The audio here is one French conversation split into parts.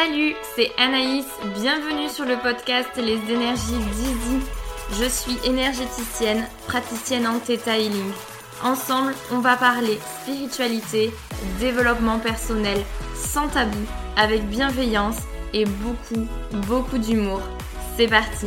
Salut, c'est Anaïs, bienvenue sur le podcast Les énergies d'Easy. Je suis énergéticienne, praticienne en Theta Healing. Ensemble, on va parler spiritualité, développement personnel, sans tabou, avec bienveillance et beaucoup, beaucoup d'humour. C'est parti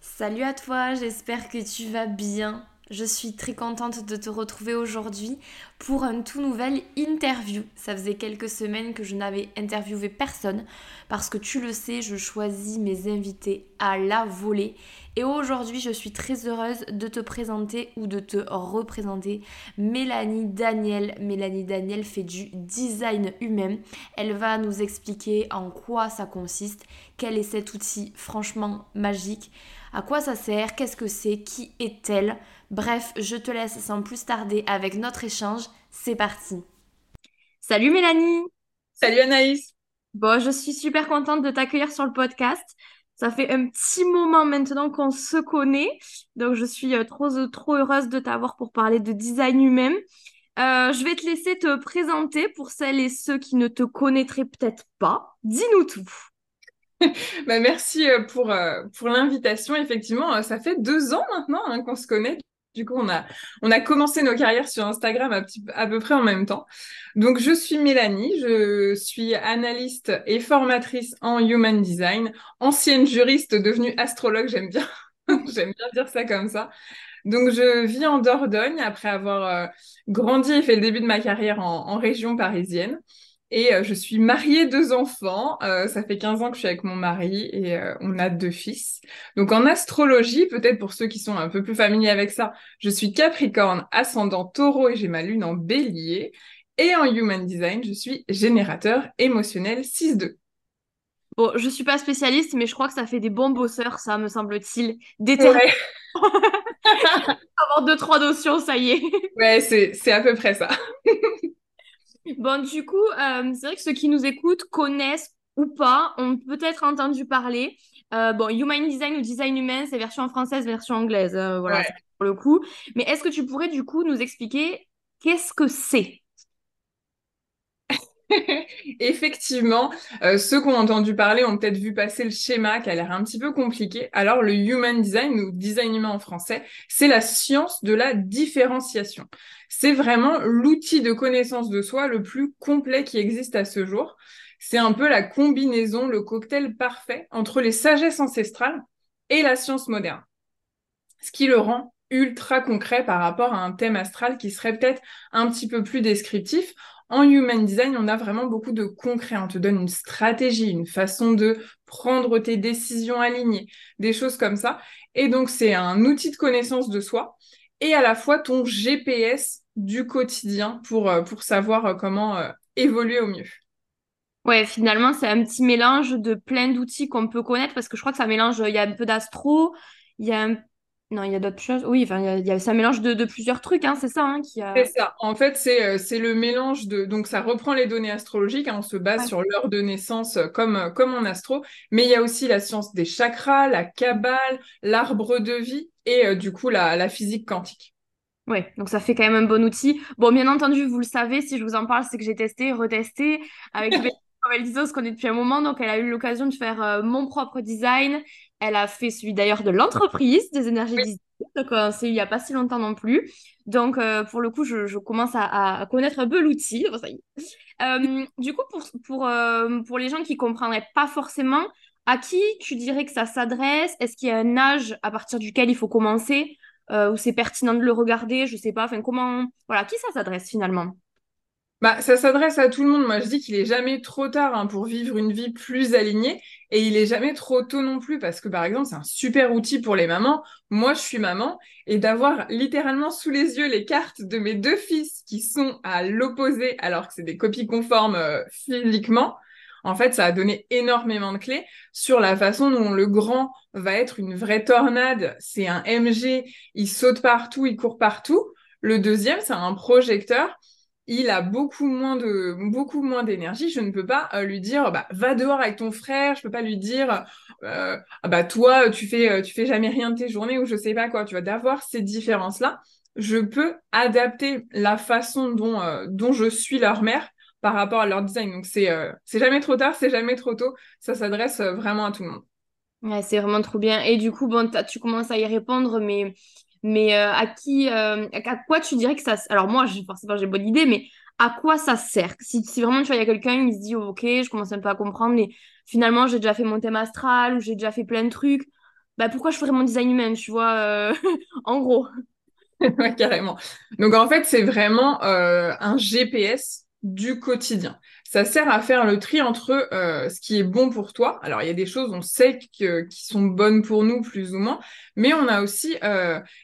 Salut à toi, j'espère que tu vas bien. Je suis très contente de te retrouver aujourd'hui pour un tout nouvel interview. Ça faisait quelques semaines que je n'avais interviewé personne parce que tu le sais, je choisis mes invités à la volée. Et aujourd'hui, je suis très heureuse de te présenter ou de te représenter Mélanie Daniel. Mélanie Daniel fait du design humain. Elle va nous expliquer en quoi ça consiste, quel est cet outil franchement magique, à quoi ça sert, qu'est-ce que c'est, qui est-elle. Bref, je te laisse sans plus tarder avec notre échange. C'est parti. Salut Mélanie. Salut Anaïs. Bon, je suis super contente de t'accueillir sur le podcast. Ça fait un petit moment maintenant qu'on se connaît, donc je suis euh, trop, trop heureuse de t'avoir pour parler de design humain. Euh, je vais te laisser te présenter pour celles et ceux qui ne te connaîtraient peut-être pas. Dis-nous tout. bah, merci euh, pour, pour l'invitation. Effectivement, ça fait deux ans maintenant hein, qu'on se connaît. Du coup, on a, commencé nos carrières sur Instagram à, peu près en même temps. Donc, je suis Mélanie, je suis analyste et formatrice en Human Design, ancienne juriste devenue astrologue, j'aime bien, dire ça comme ça. Donc, je vis en Dordogne après avoir euh, grandi et fait le début de ma carrière en région parisienne. Et euh, je suis mariée, deux enfants. Euh, ça fait 15 ans que je suis avec mon mari et euh, on a deux fils. Donc en astrologie, peut-être pour ceux qui sont un peu plus familiers avec ça, je suis Capricorne, ascendant taureau et j'ai ma lune en bélier. Et en Human Design, je suis générateur émotionnel 6-2. Bon, je suis pas spécialiste, mais je crois que ça fait des bons bosseurs, ça me semble-t-il. Déterminés. Avoir deux, trois notions, ça y est. ouais, c'est à peu près ça. Bon, du coup, euh, c'est vrai que ceux qui nous écoutent connaissent ou pas, ont peut-être entendu parler. Euh, bon, Human Design ou Design Humain, c'est version française, version anglaise, euh, voilà, pour le coup. Mais est-ce que tu pourrais du coup nous expliquer qu'est-ce que c'est? Effectivement, ceux qui ont entendu parler ont peut-être vu passer le schéma qui a l'air un petit peu compliqué. Alors, le Human Design ou Design Humain en français, c'est la science de la différenciation c'est vraiment l'outil de connaissance de soi le plus complet qui existe à ce jour. C'est un peu la combinaison, le cocktail parfait entre les sagesses ancestrales et la science moderne. Ce qui le rend ultra concret par rapport à un thème astral qui serait peut-être un petit peu plus descriptif. En Human Design, on a vraiment beaucoup de concret. On te donne une stratégie, une façon de prendre tes décisions alignées, des choses comme ça. Et donc, c'est un outil de connaissance de soi et à la fois ton GPS du quotidien pour, euh, savoir euh, comment euh, évoluer au mieux. Ouais, finalement, c'est un petit mélange de plein d'outils qu'on peut connaître parce que je crois que ça mélange, il y a un peu d'astro, il y a un... Non, il y a d'autres choses. Oui, enfin, il y a, ça mélange de, de, plusieurs trucs, hein, c'est ça hein, qui a... C'est ça. En fait, c'est, c'est le mélange de... Donc, ça reprend les données astrologiques, hein, on se base sur l'heure de naissance comme, comme en astro, mais il y a aussi la science des chakras, la cabale, l'arbre de vie et du coup, la, la physique quantique. Ouais, donc ça fait quand même un bon outil. Bon, bien entendu, vous le savez, si je vous en parle, c'est que j'ai testé, retesté avec comme elle disait, on se connaît depuis un moment, donc elle a eu l'occasion de faire euh, mon propre design. Elle a fait celui d'ailleurs de l'entreprise des énergies design, donc euh, c'est il n'y a pas si longtemps non plus. Donc euh, pour le coup, je, je commence à, à, connaître un peu l'outil. du coup, pour, pour, pour les gens qui comprendraient pas forcément, à qui tu dirais que ça s'adresse? Est-ce qu'il y a un âge à partir duquel il faut commencer euh, où c'est pertinent de le regarder, je sais pas, enfin comment, voilà, qui ça s'adresse finalement? Bah, ça s'adresse à tout le monde. Moi, je dis qu'il est jamais trop tard hein, pour vivre une vie plus alignée et il est jamais trop tôt non plus parce que, par exemple, c'est un super outil pour les mamans. Moi, je suis maman et d'avoir littéralement sous les yeux les cartes de mes deux fils qui sont à l'opposé alors que c'est des copies conformes euh, physiquement, en fait, ça a donné énormément de clés sur la façon dont le grand va être une vraie tornade. C'est un MG, il saute partout, il court partout. Le deuxième, c'est un projecteur. Il a beaucoup moins d'énergie. Je ne peux pas euh, lui dire bah va dehors avec ton frère. Je peux pas lui dire euh, ah bah toi tu fais tu fais jamais rien de tes journées ou je sais pas quoi. Tu vois d'avoir ces différences là je peux adapter la façon dont, euh, je suis leur mère par rapport à leur design. Donc, c'est euh, c'est jamais trop tard, c'est jamais trop tôt. Ça s'adresse euh, vraiment à tout le monde. C'est vraiment trop bien. Et du coup, bon, tu commences à y répondre, mais, mais à qui, à quoi tu dirais que ça... Alors moi, forcément, j'ai bonne idée, mais à quoi ça sert? Si, vraiment, tu vois, il y a quelqu'un qui se dit, ok, je commence un peu à comprendre, mais finalement, j'ai déjà fait mon thème astral ou j'ai déjà fait plein de trucs bah pourquoi je ferais mon design humain, tu vois, euh, en gros? ouais, carrément. Donc en fait, c'est vraiment euh, un GPS du quotidien. Ça sert à faire le tri entre euh, ce qui est bon pour toi. Alors il y a des choses, on sait que, qui sont bonnes pour nous plus ou moins, mais on a aussi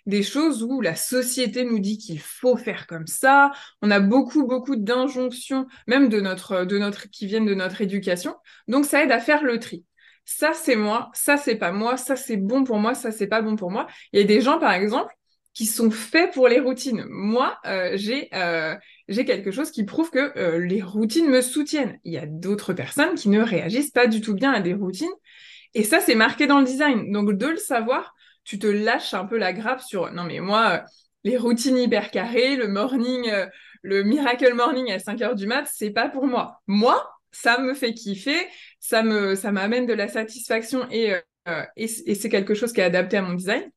des choses où la société nous dit qu'il faut faire comme ça. On a beaucoup beaucoup d'injonctions, même de notre de notre qui viennent de notre éducation. Donc ça aide à faire le tri ça c'est moi, ça c'est pas moi, ça c'est bon pour moi, ça c'est pas bon pour moi. Il y a des gens par exemple qui sont faits pour les routines. Moi, euh, j'ai euh, j'ai quelque chose qui prouve que euh, les routines me soutiennent. Il y a d'autres personnes qui ne réagissent pas du tout bien à des routines. Et ça, c'est marqué dans le design. Donc, de le savoir, tu te lâches un peu la grappe sur non, mais moi, les routines hyper carrées, le morning, le miracle morning à 5 heures du mat, c'est pas pour moi. Moi, ça me fait kiffer, ça me m'amène de la satisfaction et, euh, et, c'est quelque chose qui est adapté à mon design.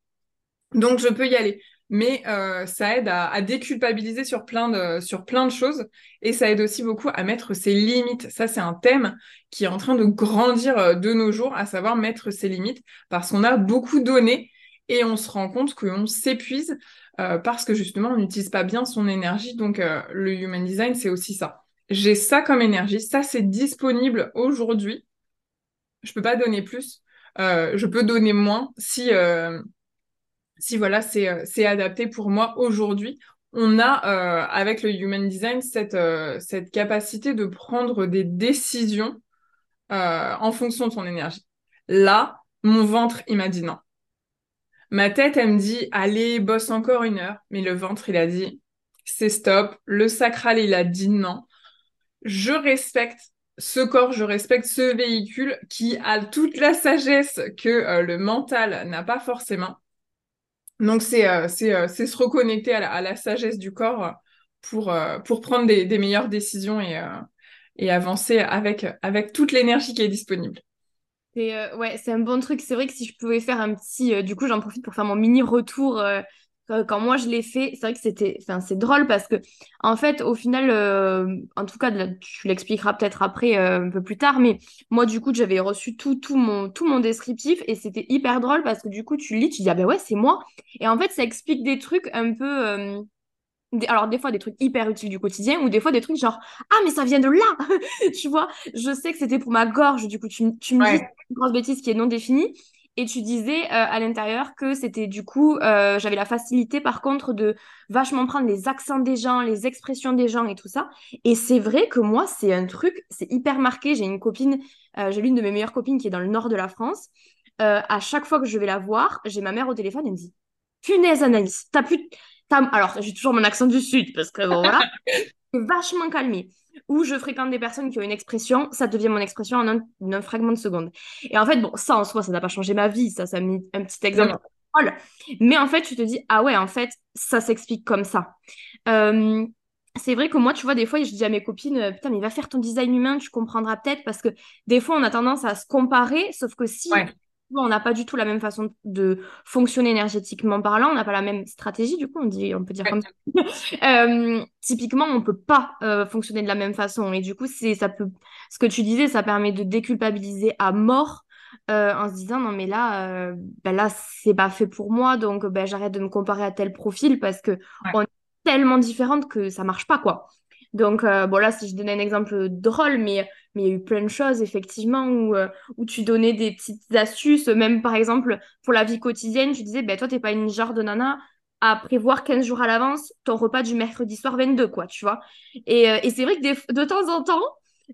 Donc je peux y aller. Mais euh, ça aide à, déculpabiliser sur plein, de, choses et ça aide aussi beaucoup à mettre ses limites. Ça, c'est un thème qui est en train de grandir euh, de nos jours, à savoir mettre ses limites parce qu'on a beaucoup donné et on se rend compte qu'on s'épuise parce que justement, on n'utilise pas bien son énergie. Donc, le human design, c'est aussi ça j'ai ça comme énergie, ça c'est disponible aujourd'hui. Je peux pas donner plus, euh, je peux donner moins si, euh, si voilà, c'est, euh, c'est adapté pour moi aujourd'hui. On a avec le Human Design cette, cette capacité de prendre des décisions en fonction de son énergie. Là, mon ventre, il m'a dit non. Ma tête, elle me dit, allez, bosse encore une heure. Mais le ventre, il a dit, c'est stop. Le sacral, il a dit non je respecte ce corps, je respecte ce véhicule qui a toute la sagesse que euh, le mental n'a pas forcément. Donc c'est euh, euh, se reconnecter à la, sagesse du corps pour, pour prendre des, meilleures décisions et, et avancer avec, avec toute l'énergie qui est disponible. ouais, c'est un bon truc. C'est vrai que si je pouvais faire un petit... du coup, j'en profite pour faire mon mini retour quand moi je l'ai fait, c'est vrai que c'était, enfin c'est drôle parce que en fait au final, euh, en tout cas tu l'expliqueras peut-être après euh, un peu plus tard, mais moi du coup j'avais reçu tout tout mon tout mon descriptif et c'était hyper drôle parce que du coup tu lis, tu dis ah ben ouais c'est moi. Et en fait ça explique des trucs un peu euh, alors des fois des trucs hyper utiles du quotidien ou des fois des trucs genre ah mais ça vient de là! Tu vois? Je sais que c'était pour ma gorge du coup tu, tu me dis une grosse bêtise qui est non définie et tu disais euh, à l'intérieur que c'était du coup, euh, j'avais la facilité par contre de vachement prendre les accents des gens, les expressions des gens et tout ça. Et c'est vrai que moi, c'est un truc, c'est hyper marqué. J'ai une copine, euh, j'ai l'une de mes meilleures copines qui est dans le nord de la France. à chaque fois que je vais la voir, j'ai ma mère au téléphone, elle me dit Punaise, Anaïs, t'as plus. Alors, j'ai toujours mon accent du sud parce que bon, voilà. vachement calmé où je fréquente des personnes qui ont une expression, ça devient mon expression en un, fragment de seconde. Et en fait, bon, ça en soi, ça n'a pas changé ma vie, ça, ça a mis un petit exemple. Mais en fait, tu te dis, ah ouais, en fait, ça s'explique comme ça. Euh, c'est vrai que moi, tu vois, des fois, je dis à mes copines, euh, putain, mais va faire ton design humain, tu comprendras peut-être, parce que des fois, on a tendance à se comparer, sauf que si on n'a pas du tout la même façon de fonctionner énergétiquement parlant, on n'a pas la même stratégie, du coup, on, dit, on peut dire comme ça. Euh, typiquement, on ne peut pas euh, fonctionner de la même façon. Et du coup, c'est, ça peut, ce que tu disais, ça permet de déculpabiliser à mort euh, en se disant non, mais là, ben là, c'est pas fait pour moi, donc ben, j'arrête de me comparer à tel profil parce que on est tellement différentes que ça marche pas, quoi. Donc, euh, bon, là, si je donnais un exemple drôle, mais il y a eu plein de choses, effectivement, où, euh, où tu donnais des petites astuces, même par exemple, pour la vie quotidienne, tu disais, ben toi, t'es pas une genre de nana à prévoir 15 jours à l'avance ton repas du mercredi soir 22, quoi, tu vois. Et, euh, et c'est vrai que de temps en temps,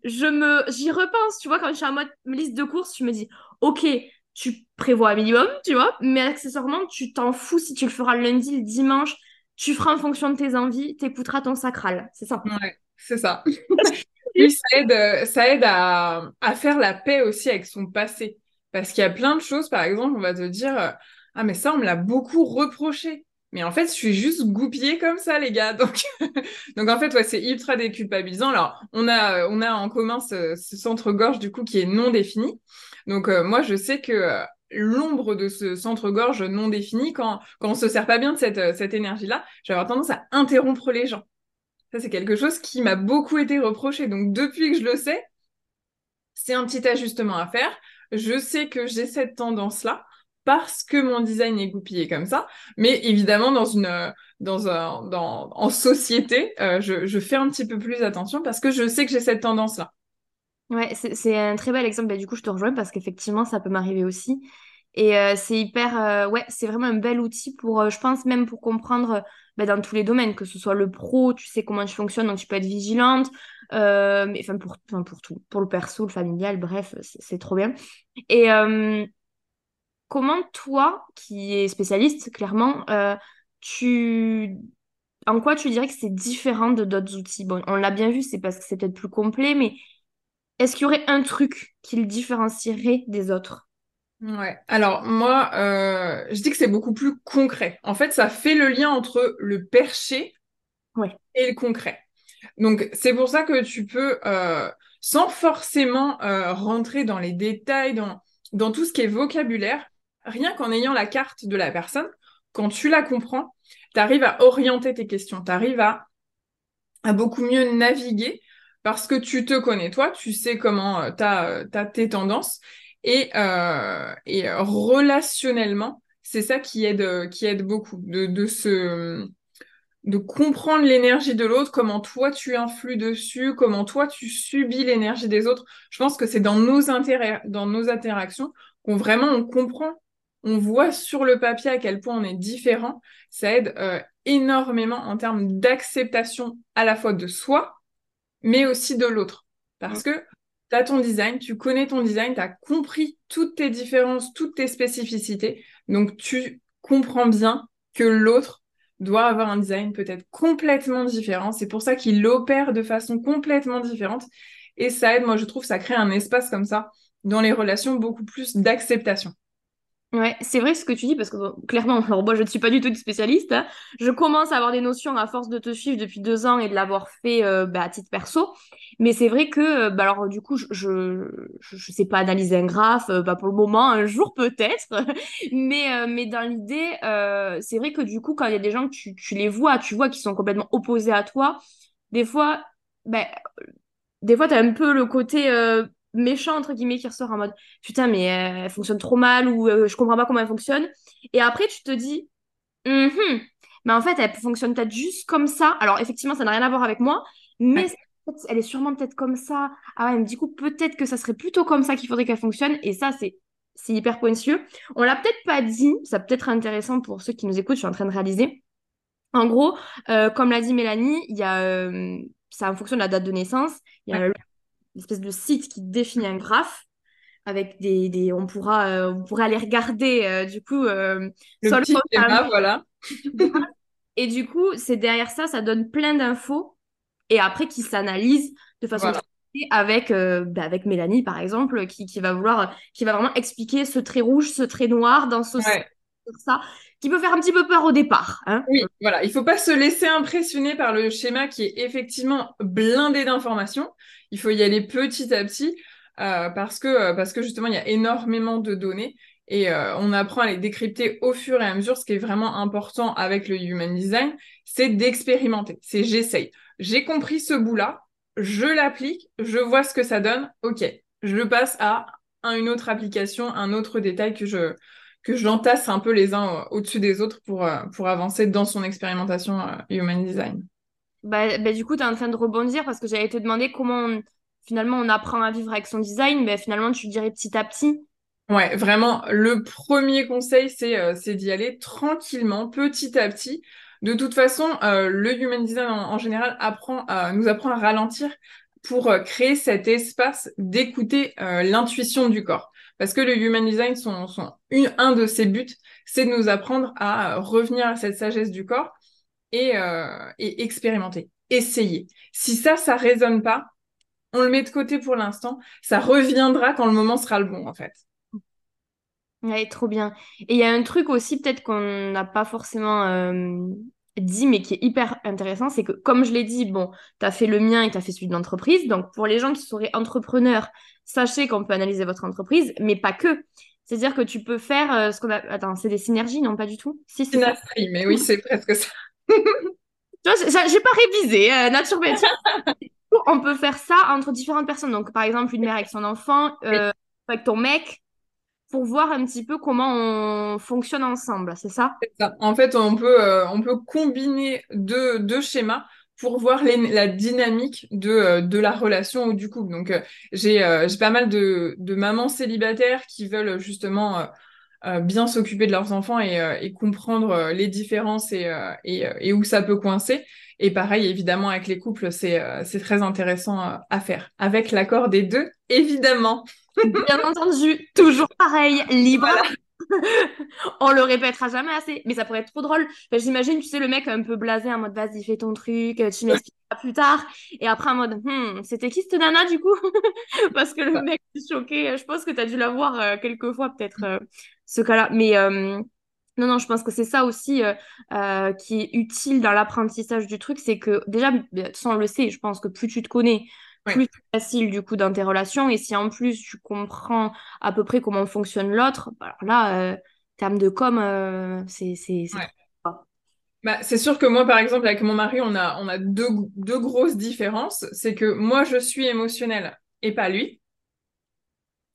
je me, j'y repense, tu vois, quand je suis en mode liste de courses, je me dis, ok, tu prévois un minimum, tu vois, mais accessoirement, tu t'en fous si tu le feras lundi, le dimanche, tu feras en fonction de tes envies, t'écouteras ton sacral. C'est ça. Ouais, c'est ça. Puis ça aide, ça aide à, à, faire la paix aussi avec son passé. Parce qu'il y a plein de choses, par exemple, on va te dire Ah, mais ça, on me l'a beaucoup reproché. mais en fait, je suis juste goupillée comme ça, les gars. Donc, donc en fait, ouais, c'est ultra déculpabilisant. Alors, on a, on a en commun ce, centre-gorge, du coup, qui est non défini. Donc, euh, moi, je sais que euh, l'ombre de ce centre-gorge non défini, quand, quand on se sert pas bien de cette, euh, cette énergie-là, je vais avoir tendance à interrompre les gens. Ça, c'est quelque chose qui m'a beaucoup été reproché. Donc, depuis que je le sais, c'est un petit ajustement à faire. Je sais que j'ai cette tendance-là parce que mon design est goupillé comme ça. Mais évidemment, dans une, dans un, dans, en société, euh, je, je, fais un petit peu plus attention parce que je sais que j'ai cette tendance-là. Ouais, c'est un très bel exemple. Bah, du coup, je te rejoins parce qu'effectivement, ça peut m'arriver aussi. Et euh, c'est hyper, euh, ouais, c'est vraiment un bel outil pour, je pense, même pour comprendre bah, dans tous les domaines, que ce soit le pro, tu sais comment tu fonctionnes, donc tu peux être vigilante, mais enfin pour, pour tout, pour le perso, le familial, bref, c'est trop bien. Et comment toi, qui es spécialiste, clairement, euh, tu... en quoi tu dirais que c'est différent de d'autres outils? Bon, on l'a bien vu, c'est parce que c'est peut-être plus complet, mais est-ce qu'il y aurait un truc qui le différencierait des autres? Ouais. Alors moi, euh, je dis que c'est beaucoup plus concret. En fait, ça fait le lien entre le perché et le concret. Donc c'est pour ça que tu peux, euh, sans forcément rentrer dans les détails, dans, dans tout ce qui est vocabulaire, rien qu'en ayant la carte de la personne, quand tu la comprends, tu arrives à orienter tes questions, tu arrives à, beaucoup mieux naviguer parce que tu te connais toi, tu sais comment euh, tu as, euh, tes tendances et, euh, et relationnellement, c'est ça qui aide, qui aide beaucoup de, de se de comprendre l'énergie de l'autre, comment toi tu influes dessus, comment toi tu subis l'énergie des autres. Je pense que c'est dans nos intérêts, dans nos interactions qu'on vraiment on comprend on voit sur le papier à quel point on est différent. Ça aide énormément en termes d'acceptation à la fois de soi, mais aussi de l'autre. Parce que tu as ton design, tu connais ton design, tu as compris toutes tes différences, toutes tes spécificités. Donc tu comprends bien que l'autre doit avoir un design peut-être complètement différent. C'est pour ça qu'il opère de façon complètement différente. Et ça aide, moi je trouve, ça crée un espace comme ça dans les relations beaucoup plus d'acceptation. Ouais, c'est vrai ce que tu dis parce que clairement, alors moi je ne suis pas du tout une spécialiste. Hein. Je commence à avoir des notions à force de te suivre depuis deux ans et de l'avoir fait euh, bah, à titre perso. Mais c'est vrai que, euh, bah, alors du coup, je, je, sais pas analyser un graphe, euh, bah, pour le moment, un jour peut-être. mais, mais dans l'idée, c'est vrai que du coup, quand il y a des gens que tu, tu les vois, tu vois qui sont complètement opposés à toi, des fois, ben, des fois, tu as un peu le côté méchant entre guillemets qui ressort en mode putain mais euh, elle fonctionne trop mal ou euh, je comprends pas comment elle fonctionne. Et après tu te dis mm-hmm. mais en fait elle fonctionne peut-être juste comme ça. Alors effectivement ça n'a rien à voir avec moi mais elle est sûrement peut-être comme ça. Ah ouais du coup peut-être que ça serait plutôt comme ça qu'il faudrait qu'elle fonctionne. Et ça c'est c'est hyper pointilleux on l'a peut-être pas dit ça peut être intéressant pour ceux qui nous écoutent je suis en train de réaliser. En gros euh, comme l'a dit Mélanie il y a ça en fonction de la date de naissance. Il y a une espèce de site qui définit un graphe avec des, des on pourra euh, on pourra aller regarder euh, du coup euh, le petit schéma, voilà. Et du coup c'est derrière ça ça donne plein d'infos et après qui s'analyse de façon avec bah, avec Mélanie par exemple qui, qui va vouloir qui va vraiment expliquer ce trait rouge ce trait noir dans ce ça qui peut faire un petit peu peur au départ. Hein. Oui, voilà, il faut pas se laisser impressionner par le schéma qui est effectivement blindé d'informations. Il faut y aller petit à petit euh, parce que euh, parce que justement il y a énormément de données et euh, on apprend à les décrypter au fur et à mesure. Ce qui est vraiment important avec le human design, c'est d'expérimenter. C'est j'essaye. J'ai compris ce bout-là, je l'applique, je vois ce que ça donne. Ok, je passe à une autre application, un autre détail que je que j'entasse un peu les uns au-dessus des autres pour, euh, pour avancer dans son expérimentation euh, Human Design. Bah, bah, du coup, tu es en train de rebondir parce que j'allais te demander comment finalement on apprend à vivre avec son design. mais finalement, tu dirais petit à petit. Ouais, vraiment, le premier conseil, c'est euh, d'y aller tranquillement, petit à petit. De toute façon, le Human Design en, général apprend, nous apprend à ralentir pour créer cet espace d'écouter l'intuition du corps. Parce que le Human Design, un de ses buts, c'est de nous apprendre à revenir à cette sagesse du corps et, euh, expérimenter, essayer. Si ça, ça résonne pas, on le met de côté pour l'instant. Ça reviendra quand le moment sera le bon, en fait. Ouais, trop bien. Et il y a un truc aussi, peut-être qu'on n'a pas forcément euh, dit, mais qui est hyper intéressant, c'est que, comme je l'ai dit, bon, tu as fait le mien et tu as fait celui de l'entreprise. Donc, pour les gens qui seraient entrepreneurs, sachez qu'on peut analyser votre entreprise, mais pas que. C'est-à-dire que tu peux faire euh, ce qu'on a. Attends, c'est des synergies, non, pas du tout? Si, c'est mais oui, c'est presque ça. tu vois, j'ai pas révisé, euh, nature On peut faire ça entre différentes personnes. Donc, par exemple, une mère avec son enfant, euh, avec ton mec, pour voir un petit peu comment on fonctionne ensemble, c'est ça, En fait, on peut, euh, on peut combiner deux, deux schémas pour voir la dynamique de, euh, de la relation ou du couple. Donc, euh, j'ai pas mal de, de mamans célibataires qui veulent justement bien s'occuper de leurs enfants et, et comprendre les différences et, et, et, où ça peut coincer. Et pareil, évidemment, avec les couples, c'est très intéressant à faire. Avec l'accord des deux, évidemment. Bien entendu, toujours pareil, libre. On le répétera jamais assez, mais ça pourrait être trop drôle. J'imagine, tu sais, le mec un peu blasé en mode vas-y, fais ton truc, tu m'expliqueras plus tard. Et après en mode hmm, c'était qui cette nana du coup? Parce que le mec est choqué. Je pense que tu as dû la voir euh, quelques fois, peut-être, euh, ce cas-là. Mais euh, non, non, je pense que c'est ça aussi qui est utile dans l'apprentissage du truc. C'est que déjà, sans le sait, je pense que plus tu te connais, plus facile du coup dans tes relations. Et si en plus tu comprends à peu près comment fonctionne l'autre, bah, alors là, euh, termes de com, euh, c'est c'est bah, c'est sûr que moi, par exemple, avec mon mari, on a, on a deux, deux grosses différences. C'est que moi, je suis émotionnelle et pas lui.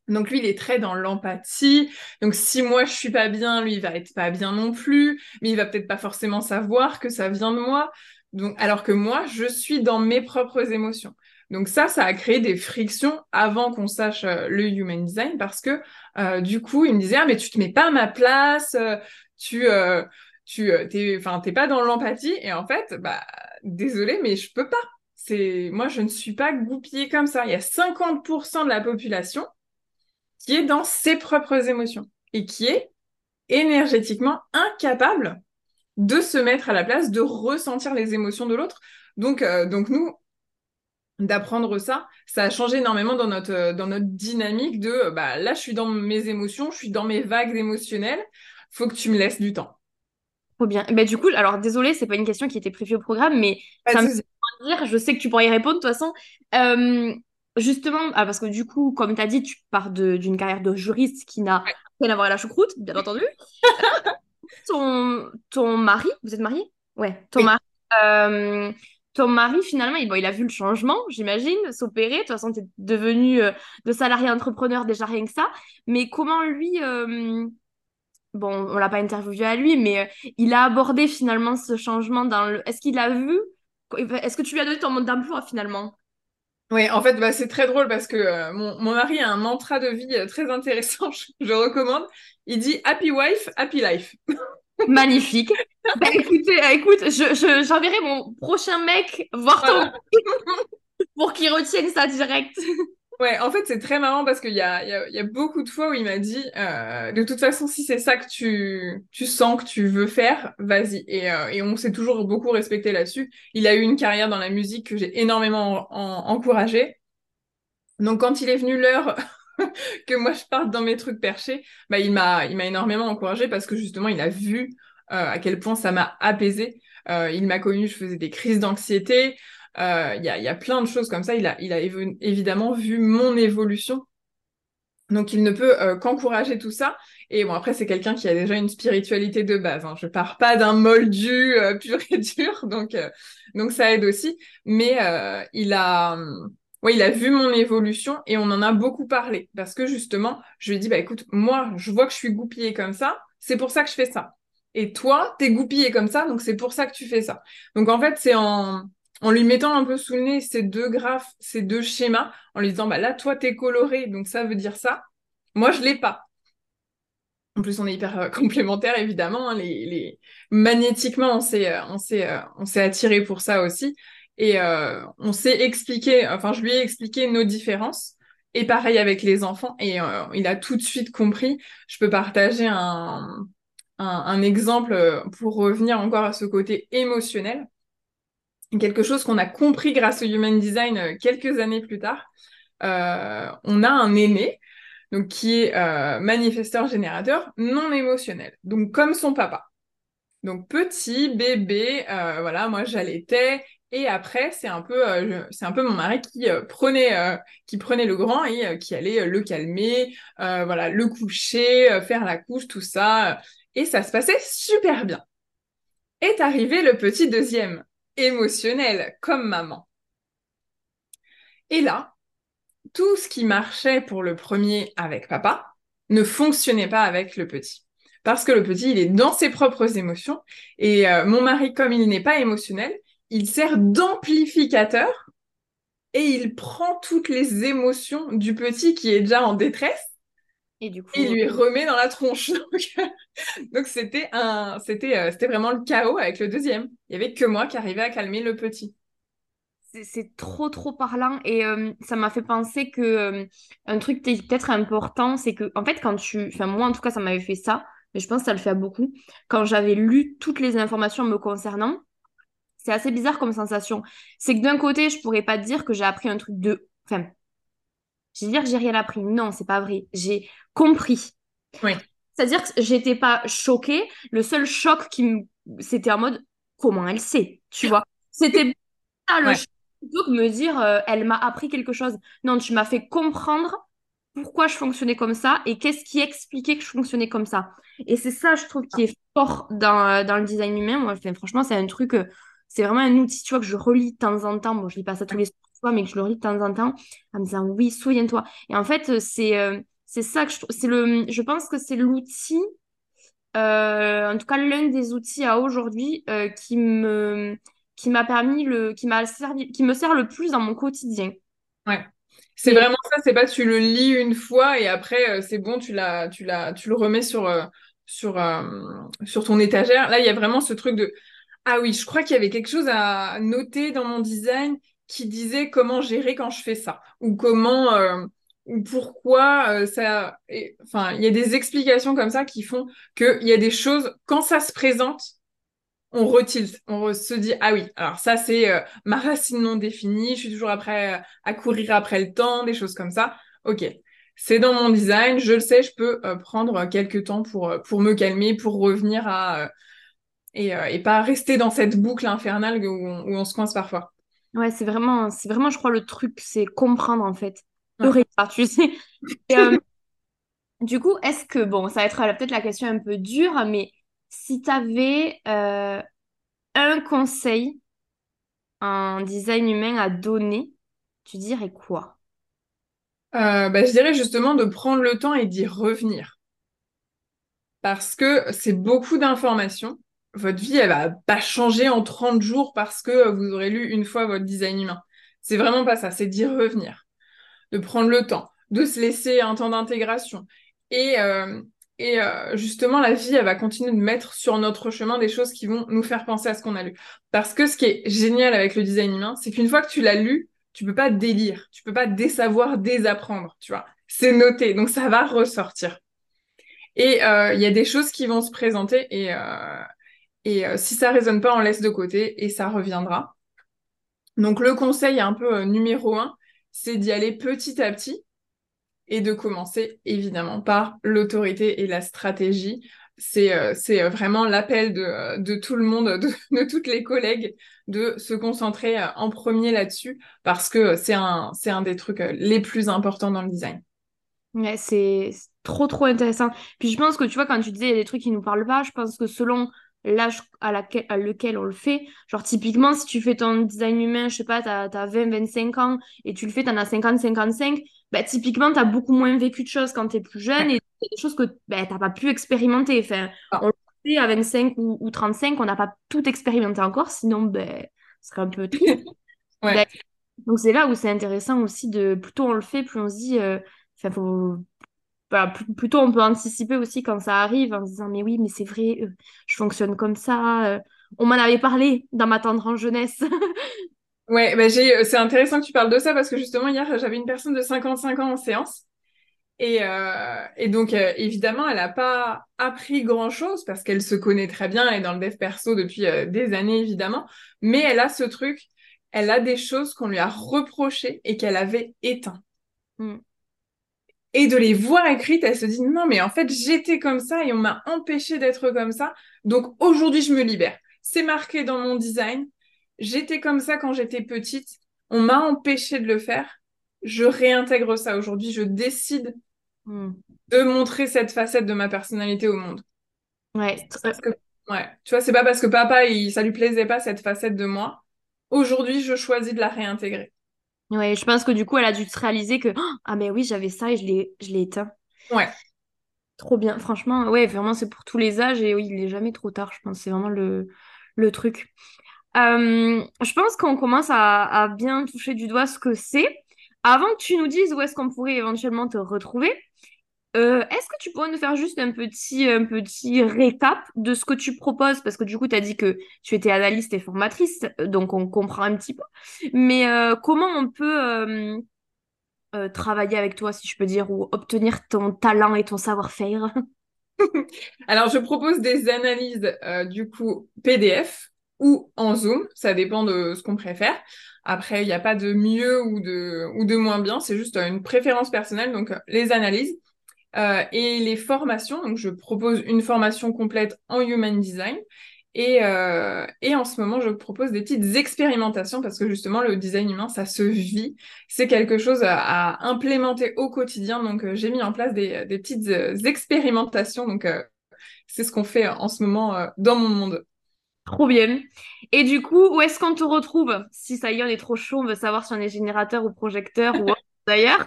Donc lui, il est très dans l'empathie. Donc si moi je suis pas bien, lui il va être pas bien non plus, mais il va peut-être pas forcément savoir que ça vient de moi. Donc alors que moi, je suis dans mes propres émotions. Donc ça, ça a créé des frictions avant qu'on sache euh, le human design parce que euh, du coup, il me disait ah mais tu te mets pas à ma place, euh, tu tu t'es enfin t'es pas dans l'empathie et en fait bah désolé mais je peux pas. C'est moi je ne suis pas goupillée comme ça. Il y a 50% de la population qui est dans ses propres émotions et qui est énergétiquement incapable de se mettre à la place, de ressentir les émotions de l'autre. Donc, donc nous, d'apprendre ça, ça a changé énormément dans notre, euh, dans notre dynamique de euh, bah, là, je suis dans mes émotions, je suis dans mes vagues émotionnelles, faut que tu me laisses du temps. Trop bien. Bah, du coup, alors désolé, c'est pas une question qui était prévue au programme, mais ça me fait dire, je sais que tu pourrais y répondre de toute façon. Euh, justement, ah, parce que du coup, comme tu as dit, tu pars d'une carrière de juriste qui n'a rien à voir à la choucroute, bien entendu. ton, ton mari, vous êtes marié Ouais, ton mari ton mari, finalement, il, il a vu le changement, j'imagine, s'opérer. De toute façon, tu es devenu euh, de salarié entrepreneur déjà rien que ça. Mais comment lui, euh, bon, on l'a pas interviewé à lui, mais euh, il a abordé finalement ce changement dans le. Est-ce qu'il a vu Est-ce que tu lui as donné ton mode d'emploi finalement? Oui, en fait, bah, c'est très drôle parce que mon, mari a un mantra de vie très intéressant, je recommande. Il dit Happy Wife, Happy Life. Magnifique. bah, écoutez, euh, écoute, je, j'enverrai mon prochain mec voir ton pour qu'il retienne ça direct. Ouais, en fait, c'est très marrant parce qu'il y a, y, y a, beaucoup de fois où il m'a dit euh, de toute façon, si c'est ça que tu, tu sens que tu veux faire, vas-y. Et, euh, et on s'est toujours beaucoup respecté là-dessus. Il a eu une carrière dans la musique que j'ai énormément encouragée. Donc, quand il est venu l'heure que moi je parte dans mes trucs perchés, bah, il m'a énormément encouragé parce que justement il a vu euh, à quel point ça m'a apaisé. Euh, il m'a connu, je faisais des crises d'anxiété. Euh, il y, a, plein de choses comme ça. Il a, il évidemment vu mon évolution. Donc il ne peut qu'encourager tout ça. Et bon après c'est quelqu'un qui a déjà une spiritualité de base. Hein. Je pars pas d'un moldu pur et dur, donc donc ça aide aussi. Mais il a il a vu mon évolution et on en a beaucoup parlé parce que justement, je lui ai dit bah écoute, moi, je vois que je suis goupillée comme ça, c'est pour ça que je fais ça. Et toi, t'es goupillée comme ça, donc c'est pour ça que tu fais ça. Donc en fait, c'est en lui mettant un peu sous le nez ces deux graphes, ces deux schémas, en lui disant bah là, toi, t'es coloré, donc ça veut dire ça. Moi, je l'ai pas. En plus, on est hyper euh, complémentaires, évidemment. Hein, les. Magnétiquement, on s'est, euh, on s'est, euh, on s'est attiré pour ça aussi. Et euh, on s'est expliqué, enfin, je lui ai expliqué nos différences. Et pareil avec les enfants. Et euh, il a tout de suite compris. Je peux partager un, un, exemple pour revenir encore à ce côté émotionnel. Quelque chose qu'on a compris grâce au Human Design quelques années plus tard. Euh, on a un aîné donc qui est euh, manifesteur générateur non émotionnel, donc comme son papa. Donc petit bébé, euh, voilà, moi j'allaitais et après c'est un peu, euh, c'est un peu mon mari qui prenait, qui prenait le grand et qui allait le calmer, voilà, le coucher, faire la couche, tout ça, et ça se passait super bien. Est arrivé le petit deuxième, émotionnel comme maman. Et là, tout ce qui marchait pour le premier avec papa ne fonctionnait pas avec le petit. Parce que le petit, il est dans ses propres émotions. Et euh, mon mari, comme il n'est pas émotionnel, il sert d'amplificateur et il prend toutes les émotions du petit qui est déjà en détresse et du coup, il lui remet dans la tronche. Donc c'était un, c'était, euh, c'était vraiment le chaos avec le deuxième. Il y avait que moi qui arrivais à calmer le petit c'est trop trop parlant et euh, ça m'a fait penser que euh, un truc peut-être important c'est que en fait quand tu enfin moi en tout cas ça m'avait fait ça mais je pense que ça le fait à beaucoup quand j'avais lu toutes les informations me concernant c'est assez bizarre comme sensation. C'est que d'un côté je pourrais pas dire que j'ai appris un truc de enfin je vais dire que j'ai rien appris. Non c'est pas vrai. J'ai compris. Oui. C'est-à-dire que j'étais pas choquée. Le seul choc qui me c'était en mode comment elle sait tu vois? C'était ça le plutôt que me dire euh, elle m'a appris quelque chose. Non, tu m'as fait comprendre pourquoi je fonctionnais comme ça et qu'est-ce qui expliquait que je fonctionnais comme ça. Et c'est ça, je trouve, qui est fort dans, euh, dans le design humain. Moi, franchement, c'est un truc, euh, c'est vraiment un outil, tu vois, que je relis de temps en temps. Bon, je lis pas ça tous les fois, mais que je le relis de temps en temps en me disant oui, souviens-toi. Et en fait, c'est c'est ça que je trouve, c'est le, je pense que c'est l'outil, en tout cas l'un des outils à aujourd'hui qui me qui m'a permis le qui m'a servi qui me sert le plus dans mon quotidien. Ouais. C'est vraiment ça, c'est pas tu le lis une fois et après euh, c'est bon, tu l'as tu l'as tu le remets sur euh, sur euh, sur ton étagère. Là, il y a vraiment ce truc de ah oui, je crois qu'il y avait quelque chose à noter dans mon design qui disait comment gérer quand je fais ça ou comment ou pourquoi ça enfin, il y a des explications comme ça qui font que il y a des choses quand ça se présente on retilte, on se dit ah oui, alors ça c'est euh, ma racine non définie, je suis toujours après euh, à courir après le temps, des choses comme ça. Ok, c'est dans mon design, je le sais, je peux euh, prendre quelques temps pour pour me calmer, pour revenir à et, et, pas rester dans cette boucle infernale où on, se coince parfois. Ouais, c'est vraiment, c'est vraiment, je crois, le truc, c'est comprendre en fait. Ouais. tu sais. du coup, est-ce que, bon, ça va être peut-être la question un peu dure, mais si tu avais euh, un conseil en design humain à donner, tu dirais quoi? Euh, bah, Je dirais justement de prendre le temps et d'y revenir. Parce que c'est beaucoup d'informations. Votre vie, elle va pas changer en 30 jours parce que vous aurez lu une fois votre design humain. C'est vraiment pas ça, c'est d'y revenir. De prendre le temps, de se laisser un temps d'intégration. Et, euh, euh, justement, la vie, elle va continuer de mettre sur notre chemin des choses qui vont nous faire penser à ce qu'on a lu. Parce que ce qui est génial avec le design humain, c'est qu'une fois que tu l'as lu, tu peux pas délire, tu peux pas désavoir, désapprendre, tu vois. C'est noté, donc ça va ressortir. Et euh, il y a des choses qui vont se présenter et, et si ça résonne pas, on laisse de côté et ça reviendra. Donc le conseil un peu numéro un, c'est d'y aller petit à petit et de commencer évidemment par l'autorité et la stratégie. C'est euh, euh, vraiment l'appel de, euh, de tout le monde, de, toutes les collègues, de se concentrer en premier là-dessus parce que c'est un, un des trucs les plus importants dans le design. Ouais, c'est trop trop intéressant. Puis je pense que tu vois, quand tu disais des trucs qui nous parlent pas, je pense que selon l'âge à, laquelle, à lequel on le fait. Genre, typiquement, si tu fais ton design humain, je sais pas, t'as as 20, 25 ans et tu le fais, t'en as 50, 55, bah, typiquement, t'as beaucoup moins vécu de choses quand t'es plus jeune et des choses que bah, t'as pas pu expérimenter. Enfin, ah. on le fait à 25 ou, ou 35, on n'a pas tout expérimenté encore, sinon, ben, ce serait un peu triste. ouais. Ben, donc, c'est là où c'est intéressant aussi de, plus tôt on le fait, plus on se dit, euh, enfin, faut plutôt on peut anticiper aussi quand ça arrive en se disant mais oui mais c'est vrai euh, je fonctionne comme ça euh, on m'en avait parlé dans ma tendre en jeunesse ouais bah j'ai euh, c'est intéressant que tu parles de ça parce que justement hier j'avais une personne de 55 ans en séance et, et donc évidemment elle n'a pas appris grand chose parce qu'elle se connaît très bien et dans le dev perso depuis des années évidemment mais elle a ce truc elle a des choses qu'on lui a reprochées et qu'elle avait éteint mm. Et de les voir écrites, elle se dit non mais en fait j'étais comme ça et on m'a empêché d'être comme ça, donc aujourd'hui je me libère. C'est marqué dans mon design, j'étais comme ça quand j'étais petite, on m'a empêché de le faire, je réintègre ça aujourd'hui, je décide hmm. de montrer cette facette de ma personnalité au monde. Ouais. ouais. Tu vois, c'est pas parce que papa, il, ça lui plaisait pas cette facette de moi. Aujourd'hui, je choisis de la réintégrer. Ouais, je pense que du coup, elle a dû se réaliser que ah mais oui, j'avais ça et je l'ai je l'ai éteint. Ouais. Trop bien. Franchement, ouais, vraiment c'est pour tous les âges et oui, il est jamais trop tard, je pense, c'est vraiment le le truc. Euh, je pense qu'on commence à, à bien toucher du doigt ce que c'est. Avant que tu nous dises où est-ce qu'on pourrait éventuellement te retrouver, euh, est-ce que tu pourrais nous faire juste un petit, un petit récap de ce que tu proposes? Parce que du coup, tu as dit que tu étais analyste et formatrice, donc on comprend un petit peu. Mais euh, comment on peut euh, travailler avec toi, si je peux dire, ou obtenir ton talent et ton savoir-faire? Alors, je propose des analyses, du coup, PDF ou en Zoom, ça dépend de ce qu'on préfère. Après, il n'y a pas de mieux ou de, ou de moins bien, c'est juste une préférence personnelle. Donc, les analyses. Euh, et les formations, donc je propose une formation complète en Human Design. Et, euh, et, en ce moment, je propose des petites expérimentations parce que justement, le design humain, ça se vit. C'est quelque chose à, implémenter au quotidien. Donc, euh, j'ai mis en place des, des petites expérimentations. Donc, c'est ce qu'on fait en ce moment dans mon monde. Trop bien. Et du coup, où est-ce qu'on te retrouve? Si ça y est, on est trop chaud, on veut savoir si on est générateur ou projecteur ou d'ailleurs.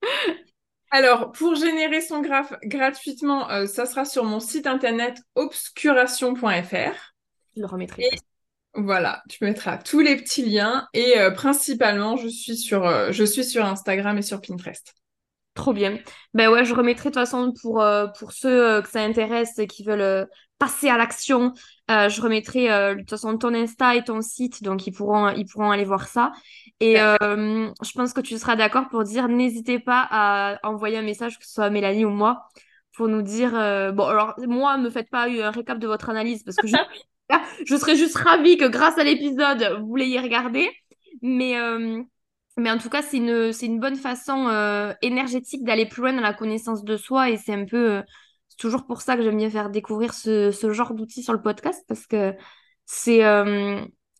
Alors, pour générer son graphe gratuitement, euh, ça sera sur mon site internet obscuration.fr. Je le remettrai. voilà, tu mettras tous les petits liens et euh, principalement, je suis, sur, euh, je suis sur Instagram et sur Pinterest. Trop bien. Ben ouais, je remettrai de toute façon pour, pour ceux que ça intéresse et qui veulent passer à l'action. Je remettrai de toute façon ton Insta et ton site, donc ils pourront, ils pourront aller voir ça. Et euh, je pense que tu seras d'accord pour dire n'hésitez pas à envoyer un message, que ce soit Mélanie ou moi, pour nous dire euh, bon, alors moi, ne me faites pas un récap de votre analyse parce que je, je serais juste ravie que grâce à l'épisode, vous l'ayez regardé. Mais, euh, mais en tout cas, c'est une, c'est une bonne façon énergétique d'aller plus loin dans la connaissance de soi et c'est un peu. C'est toujours pour ça que j'aime bien faire découvrir ce, ce genre d'outils sur le podcast parce que c'est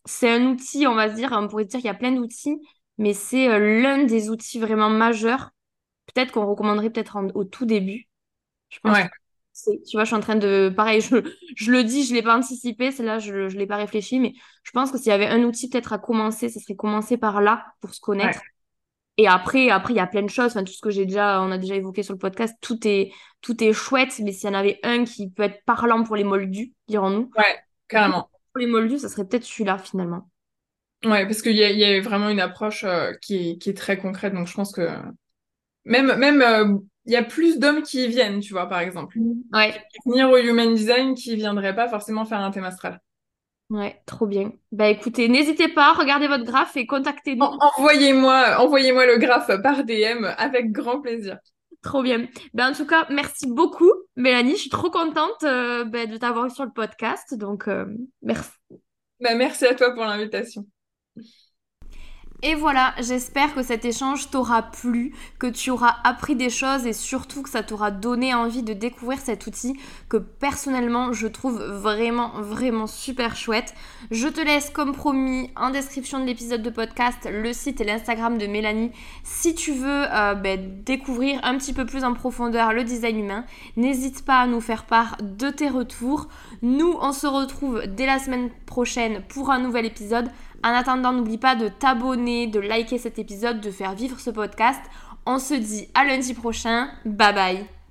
c'est un outil, on va se dire, on pourrait dire qu'il y a plein d'outils, mais c'est euh, l'un des outils vraiment majeurs. Peut-être qu'on recommanderait peut-être au tout début. Je pense. Ouais. Tu vois, je suis en train de. Pareil, je, je le dis, je ne l'ai pas anticipé, c'est là, je ne l'ai pas réfléchi, mais je pense que s'il y avait un outil peut-être à commencer, ce serait commencer par là pour se connaître. Et après, après, il y a plein de choses. Enfin, tout ce que j'ai déjà, on a déjà évoqué sur le podcast, tout est, tout est chouette. Mais s'il y en avait un qui peut être parlant pour les moldus, dirons-nous. Ouais, carrément pour les moldus, ça serait peut-être celui-là finalement. Ouais, parce qu'il y, y, a vraiment une approche euh, qui, est, qui, est, très concrète. Donc je pense que même même euh, il y a plus d'hommes qui y viennent, tu vois, par exemple. Ouais. Venir au human design qui viendraient pas forcément faire un thème astral. Ouais, trop bien. Bah écoutez, n'hésitez pas, regardez votre graphe et contactez-nous. envoyez-moi, envoyez-moi le graphe par DM avec grand plaisir. Trop bien. Ben, en tout cas, merci beaucoup, Mélanie. Je suis trop contente euh, ben, de t'avoir eu sur le podcast. Donc, euh, merci. Ben, merci à toi pour l'invitation. Et voilà, j'espère que cet échange t'aura plu, que tu auras appris des choses et surtout que ça t'aura donné envie de découvrir cet outil que personnellement je trouve vraiment vraiment super chouette. Je te laisse comme promis en description de l'épisode de podcast le site et l'Instagram de Mélanie si tu veux euh, ben, découvrir un petit peu plus en profondeur le design humain. N'hésite pas à nous faire part de tes retours. Nous, on se retrouve dès la semaine prochaine pour un nouvel épisode. En attendant, n'oublie pas de t'abonner, de liker cet épisode, de faire vivre ce podcast. On se dit à lundi prochain. Bye bye